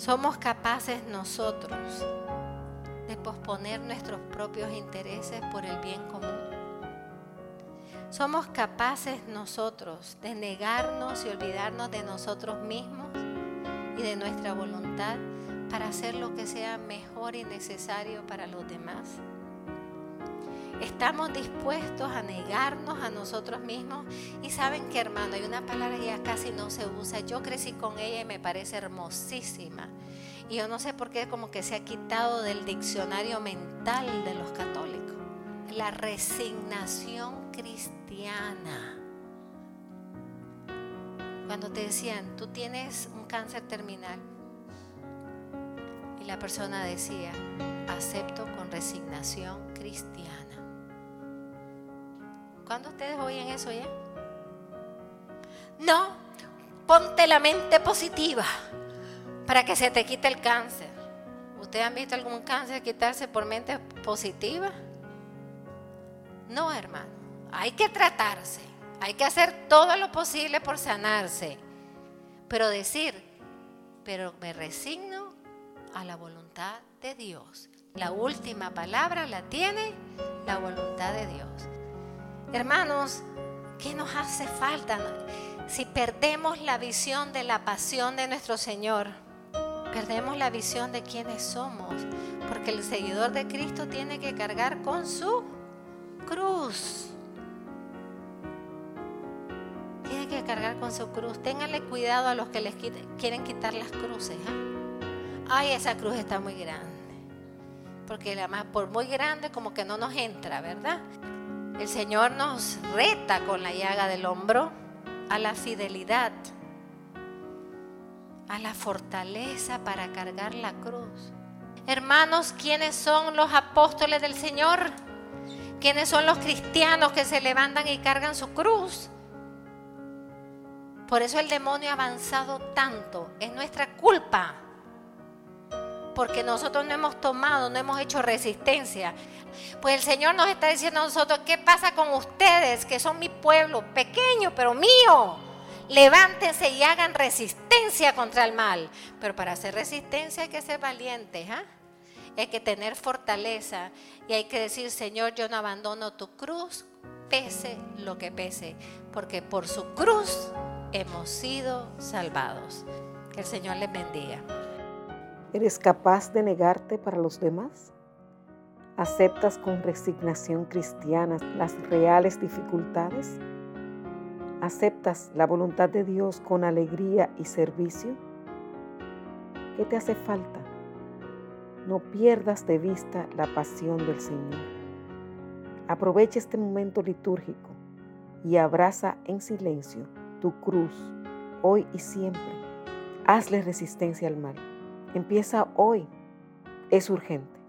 Somos capaces nosotros de posponer nuestros propios intereses por el bien común. Somos capaces nosotros de negarnos y olvidarnos de nosotros mismos y de nuestra voluntad para hacer lo que sea mejor y necesario para los demás. Estamos dispuestos a negarnos a nosotros mismos. Y saben que hermano, hay una palabra que ya casi no se usa. Yo crecí con ella y me parece hermosísima. Y yo no sé por qué como que se ha quitado del diccionario mental de los católicos. La resignación cristiana. Cuando te decían, tú tienes un cáncer terminal. Y la persona decía, acepto con resignación cristiana. ¿Cuándo ustedes oyen eso ya? No, ponte la mente positiva para que se te quite el cáncer. ¿Ustedes han visto algún cáncer quitarse por mente positiva? No, hermano. Hay que tratarse. Hay que hacer todo lo posible por sanarse. Pero decir, pero me resigno a la voluntad de Dios. La última palabra la tiene la voluntad de Dios. Hermanos, ¿qué nos hace falta si perdemos la visión de la pasión de nuestro Señor? Perdemos la visión de quiénes somos, porque el seguidor de Cristo tiene que cargar con su cruz. Tiene que cargar con su cruz. Ténganle cuidado a los que les quieren quitar las cruces. ¿ah? Ay, esa cruz está muy grande. Porque además, por muy grande, como que no nos entra, ¿verdad? El Señor nos reta con la llaga del hombro a la fidelidad, a la fortaleza para cargar la cruz. Hermanos, ¿quiénes son los apóstoles del Señor? ¿Quiénes son los cristianos que se levantan y cargan su cruz? Por eso el demonio ha avanzado tanto. Es nuestra culpa. Porque nosotros no hemos tomado, no hemos hecho resistencia. Pues el Señor nos está diciendo a nosotros, ¿qué pasa con ustedes que son mi pueblo, pequeño pero mío? Levántense y hagan resistencia contra el mal. Pero para hacer resistencia hay que ser valientes, ¿ah? Hay que tener fortaleza y hay que decir, Señor, yo no abandono tu cruz, pese lo que pese, porque por su cruz hemos sido salvados. Que el Señor les bendiga. ¿Eres capaz de negarte para los demás? ¿Aceptas con resignación cristiana las reales dificultades? ¿Aceptas la voluntad de Dios con alegría y servicio? ¿Qué te hace falta? No pierdas de vista la pasión del Señor. Aprovecha este momento litúrgico y abraza en silencio tu cruz, hoy y siempre. Hazle resistencia al mal. Empieza hoy. Es urgente.